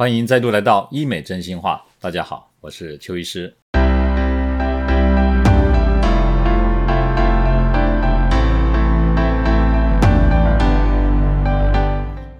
欢迎再度来到医美真心话。大家好，我是邱医师。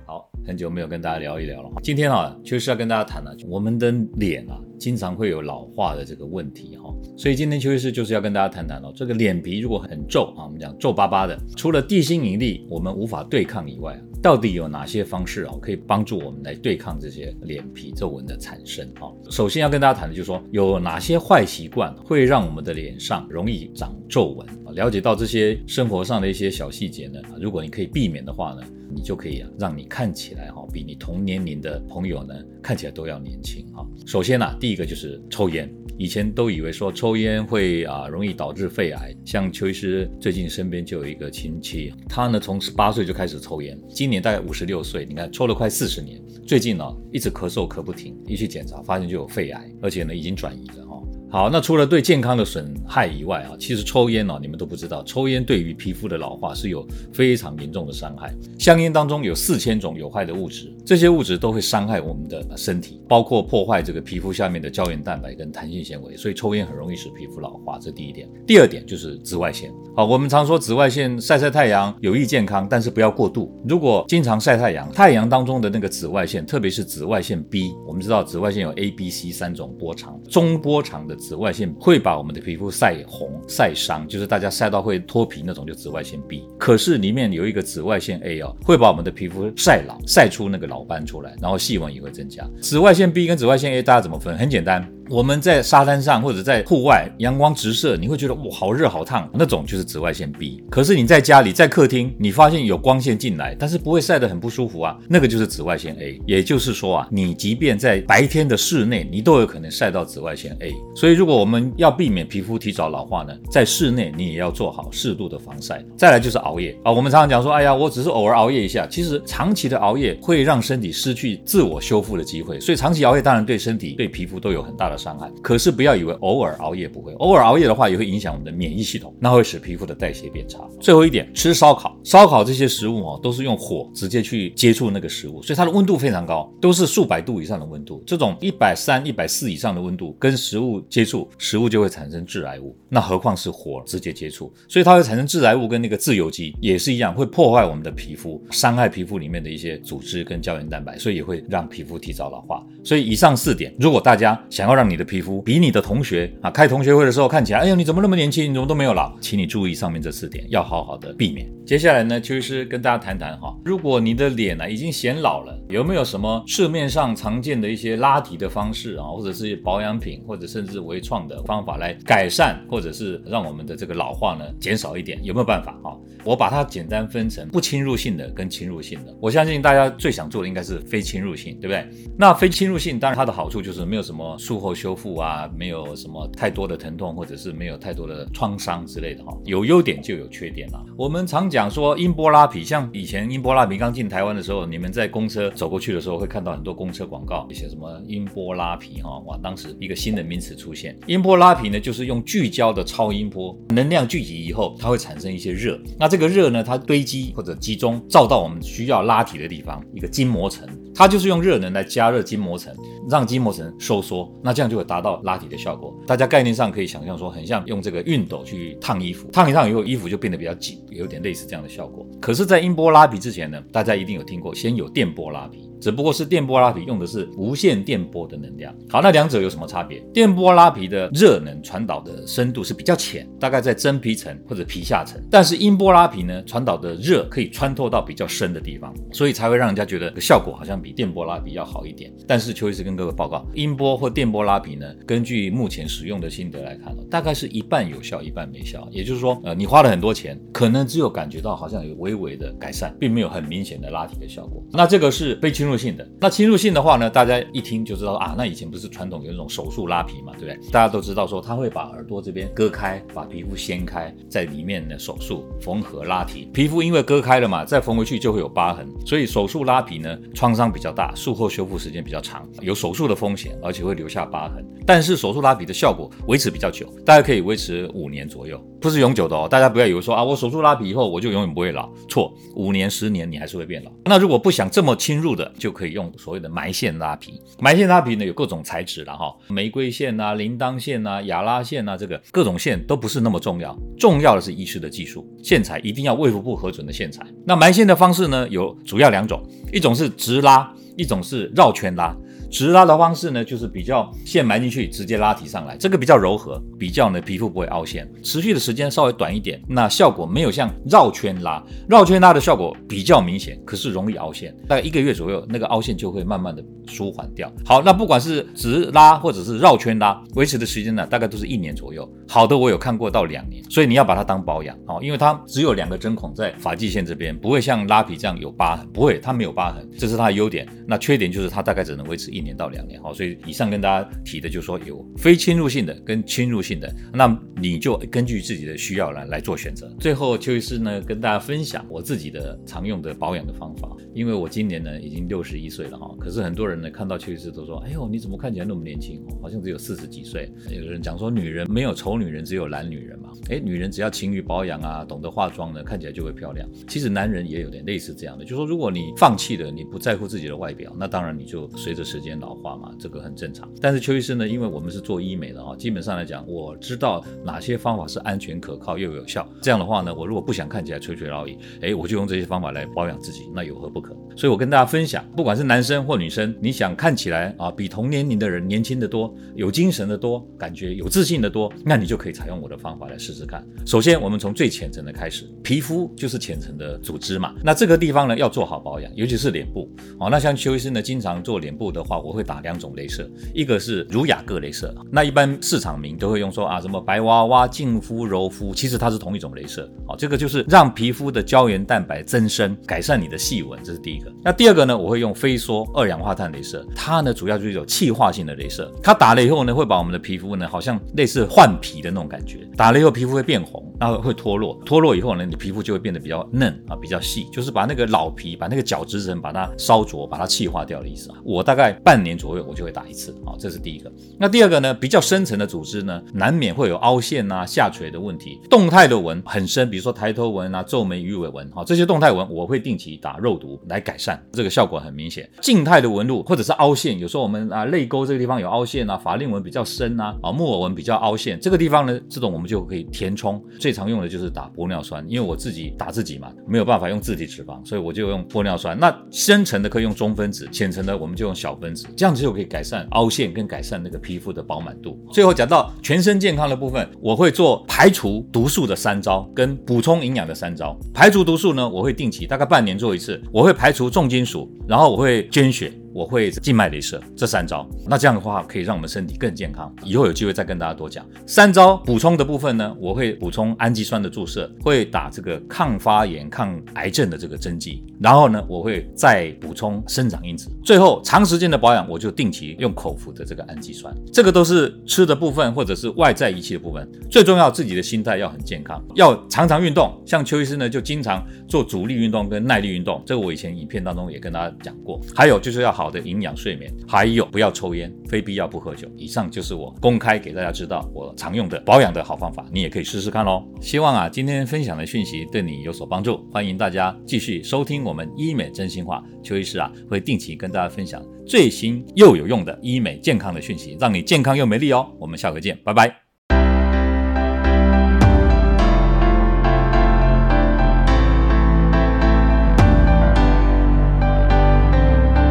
好，很久没有跟大家聊一聊了。今天啊，邱医师要跟大家谈的，我们的脸啊，经常会有老化的这个问题哈。所以今天邱医师就是要跟大家谈谈哦，这个脸皮如果很皱啊，我们讲皱巴巴的，除了地心引力我们无法对抗以外，到底有哪些方式啊，可以帮助我们来对抗这些脸皮皱纹的产生啊？首先要跟大家谈的就是说，有哪些坏习惯会让我们的脸上容易长皱纹啊？了解到这些生活上的一些小细节呢，如果你可以避免的话呢，你就可以啊，让你看起来哈，比你同年龄的朋友呢看起来都要年轻哈。首先呢，第一个就是抽烟。以前都以为说抽烟会啊容易导致肺癌，像邱医师最近身边就有一个亲戚，他呢从十八岁就开始抽烟，今今年大概五十六岁，你看抽了快四十年，最近呢一直咳嗽咳不停，一去检查发现就有肺癌，而且呢已经转移了。好，那除了对健康的损害以外啊，其实抽烟呢，你们都不知道，抽烟对于皮肤的老化是有非常严重的伤害。香烟当中有四千种有害的物质，这些物质都会伤害我们的身体，包括破坏这个皮肤下面的胶原蛋白跟弹性纤维，所以抽烟很容易使皮肤老化。这第一点。第二点就是紫外线。好，我们常说紫外线晒晒太阳有益健康，但是不要过度。如果经常晒太阳，太阳当中的那个紫外线，特别是紫外线 B，我们知道紫外线有 A、B、C 三种波长，中波长的。紫外线会把我们的皮肤晒红、晒伤，就是大家晒到会脱皮那种，就紫外线 B。可是里面有一个紫外线 A 哦，会把我们的皮肤晒老，晒出那个老斑出来，然后细纹也会增加。紫外线 B 跟紫外线 A 大家怎么分？很简单。我们在沙滩上或者在户外，阳光直射，你会觉得哇好热好烫，那种就是紫外线 B。可是你在家里在客厅，你发现有光线进来，但是不会晒得很不舒服啊，那个就是紫外线 A。也就是说啊，你即便在白天的室内，你都有可能晒到紫外线 A。所以如果我们要避免皮肤提早老化呢，在室内你也要做好适度的防晒。再来就是熬夜啊，我们常常讲说，哎呀，我只是偶尔熬夜一下，其实长期的熬夜会让身体失去自我修复的机会。所以长期熬夜当然对身体对皮肤都有很大的。伤害，可是不要以为偶尔熬夜不会，偶尔熬夜的话也会影响我们的免疫系统，那会使皮肤的代谢变差。最后一点，吃烧烤，烧烤这些食物哦，都是用火直接去接触那个食物，所以它的温度非常高，都是数百度以上的温度。这种一百三、一百四以上的温度跟食物接触，食物就会产生致癌物，那何况是火直接接触，所以它会产生致癌物跟那个自由基也是一样，会破坏我们的皮肤，伤害皮肤里面的一些组织跟胶原蛋白，所以也会让皮肤提早老化。所以以上四点，如果大家想要让你的皮肤比你的同学啊开同学会的时候看起来，哎呦你怎么那么年轻，你怎么都没有老，请你注意上面这四点，要好好的避免。接下来呢，邱医师跟大家谈谈哈，如果你的脸呢已经显老了，有没有什么市面上常见的一些拉提的方式啊，或者是保养品，或者甚至微创的方法来改善，或者是让我们的这个老化呢减少一点，有没有办法啊？我把它简单分成不侵入性的跟侵入性的。我相信大家最想做的应该是非侵入性，对不对？那非侵入性当然它的好处就是没有什么术后修复啊，没有什么太多的疼痛，或者是没有太多的创伤之类的哈。有优点就有缺点啦。我们常讲。说音波拉皮，像以前音波拉皮刚进台湾的时候，你们在公车走过去的时候，会看到很多公车广告，一些什么音波拉皮哈，哇，当时一个新的名词出现。音波拉皮呢，就是用聚焦的超音波能量聚集以后，它会产生一些热，那这个热呢，它堆积或者集中照到我们需要拉提的地方，一个筋膜层。它就是用热能来加热筋膜层，让筋膜层收缩，那这样就会达到拉提的效果。大家概念上可以想象说，很像用这个熨斗去烫衣服，烫一烫以后，衣服就变得比较紧，有点类似这样的效果。可是，在音波拉皮之前呢，大家一定有听过，先有电波拉皮。只不过是电波拉皮用的是无线电波的能量。好，那两者有什么差别？电波拉皮的热能传导的深度是比较浅，大概在真皮层或者皮下层。但是音波拉皮呢，传导的热可以穿透到比较深的地方，所以才会让人家觉得效果好像比比电波拉皮要好一点。但是邱医师跟各位报告，音波或电波拉皮呢，根据目前使用的心得来看，大概是一半有效，一半没效。也就是说，呃，你花了很多钱，可能只有感觉到好像有微微的改善，并没有很明显的拉提的效果。那这个是被侵。入性的那侵入性的话呢，大家一听就知道啊，那以前不是传统有那种手术拉皮嘛，对不对？大家都知道说他会把耳朵这边割开，把皮肤掀开，在里面呢手术缝合拉提，皮肤因为割开了嘛，再缝回去就会有疤痕，所以手术拉皮呢创伤比比较大，术后修复时间比较长，有手术的风险，而且会留下疤痕。但是手术拉皮的效果维持比较久，大概可以维持五年左右。不是永久的哦。大家不要以为说啊，我手术拉皮以后我就永远不会老，错，五年十年你还是会变老。那如果不想这么侵入的，就可以用所谓的埋线拉皮。埋线拉皮呢有各种材质了哈，玫瑰线啊、铃铛线啊、亚拉线啊，这个各种线都不是那么重要，重要的是医师的技术，线材一定要卫福部核准的线材。那埋线的方式呢有主要两种，一种是直拉，一种是绕圈拉。直拉的方式呢，就是比较线埋进去，直接拉提上来，这个比较柔和，比较呢皮肤不会凹陷，持续的时间稍微短一点，那效果没有像绕圈拉，绕圈拉的效果比较明显，可是容易凹陷，大概一个月左右，那个凹陷就会慢慢的舒缓掉。好，那不管是直拉或者是绕圈拉，维持的时间呢，大概都是一年左右，好的我有看过到两年，所以你要把它当保养哦，因为它只有两个针孔在发际线这边，不会像拉皮这样有疤痕，不会，它没有疤痕，这是它的优点。那缺点就是它大概只能维持一一年到两年，好，所以以上跟大家提的就是说有非侵入性的跟侵入性的，那你就根据自己的需要来来做选择。最后邱医师呢跟大家分享我自己的常用的保养的方法，因为我今年呢已经六十一岁了哈，可是很多人呢看到邱医师都说，哎呦你怎么看起来那么年轻，好像只有四十几岁。有人讲说女人没有丑女人，只有懒女人嘛，哎，女人只要勤于保养啊，懂得化妆呢，看起来就会漂亮。其实男人也有点类似这样的，就说如果你放弃了，你不在乎自己的外表。那当然你就随着时间老化嘛，这个很正常。但是邱医生呢，因为我们是做医美的啊，基本上来讲，我知道哪些方法是安全可靠又有效。这样的话呢，我如果不想看起来垂垂老矣，哎，我就用这些方法来保养自己，那有何不可？所以我跟大家分享，不管是男生或女生，你想看起来啊比同年龄的人年轻的多，有精神的多，感觉有自信的多，那你就可以采用我的方法来试试看。首先，我们从最浅层的开始，皮肤就是浅层的组织嘛，那这个地方呢要做好保养，尤其是脸部哦。那像邱医生呢，经常做脸部的话，我会打两种镭射，一个是儒雅各镭射，那一般市场名都会用说啊什么白娃娃、净肤、柔肤，其实它是同一种镭射，好，这个就是让皮肤的胶原蛋白增生，改善你的细纹，这是第一个。那第二个呢，我会用飞梭二氧化碳镭射，它呢主要就是有气化性的镭射，它打了以后呢，会把我们的皮肤呢，好像类似换皮的那种感觉，打了以后皮肤会变红，然后会脱落，脱落以后呢，你皮肤就会变得比较嫩啊，比较细，就是把那个老皮，把那个角质层把它烧灼，把它气化掉。的意思啊，我大概半年左右我就会打一次，好，这是第一个。那第二个呢，比较深层的组织呢，难免会有凹陷啊、下垂的问题。动态的纹很深，比如说抬头纹啊、皱眉、鱼尾纹，好，这些动态纹我会定期打肉毒来改善，这个效果很明显。静态的纹路或者是凹陷，有时候我们啊泪沟这个地方有凹陷啊，法令纹比较深啊，啊木偶纹比较凹陷，这个地方呢，这种我们就可以填充。最常用的就是打玻尿酸，因为我自己打自己嘛，没有办法用自体脂肪，所以我就用玻尿酸。那深层的可以用中分子，浅。层的我们就用小分子，这样子就可以改善凹陷跟改善那个皮肤的饱满度。最后讲到全身健康的部分，我会做排除毒素的三招跟补充营养的三招。排除毒素呢，我会定期大概半年做一次，我会排除重金属，然后我会捐血。我会静脉镭射这三招，那这样的话可以让我们身体更健康。以后有机会再跟大家多讲三招补充的部分呢，我会补充氨基酸的注射，会打这个抗发炎、抗癌症的这个针剂，然后呢，我会再补充生长因子。最后长时间的保养，我就定期用口服的这个氨基酸。这个都是吃的部分或者是外在仪器的部分。最重要自己的心态要很健康，要常常运动。像邱医师呢，就经常做阻力运动跟耐力运动。这个我以前影片当中也跟大家讲过。还有就是要好。好的营养睡眠，还有不要抽烟，非必要不喝酒。以上就是我公开给大家知道我常用的保养的好方法，你也可以试试看喽。希望啊今天分享的讯息对你有所帮助，欢迎大家继续收听我们医美真心话。邱医师啊会定期跟大家分享最新又有用的医美健康的讯息，让你健康又美丽哦。我们下回见，拜拜。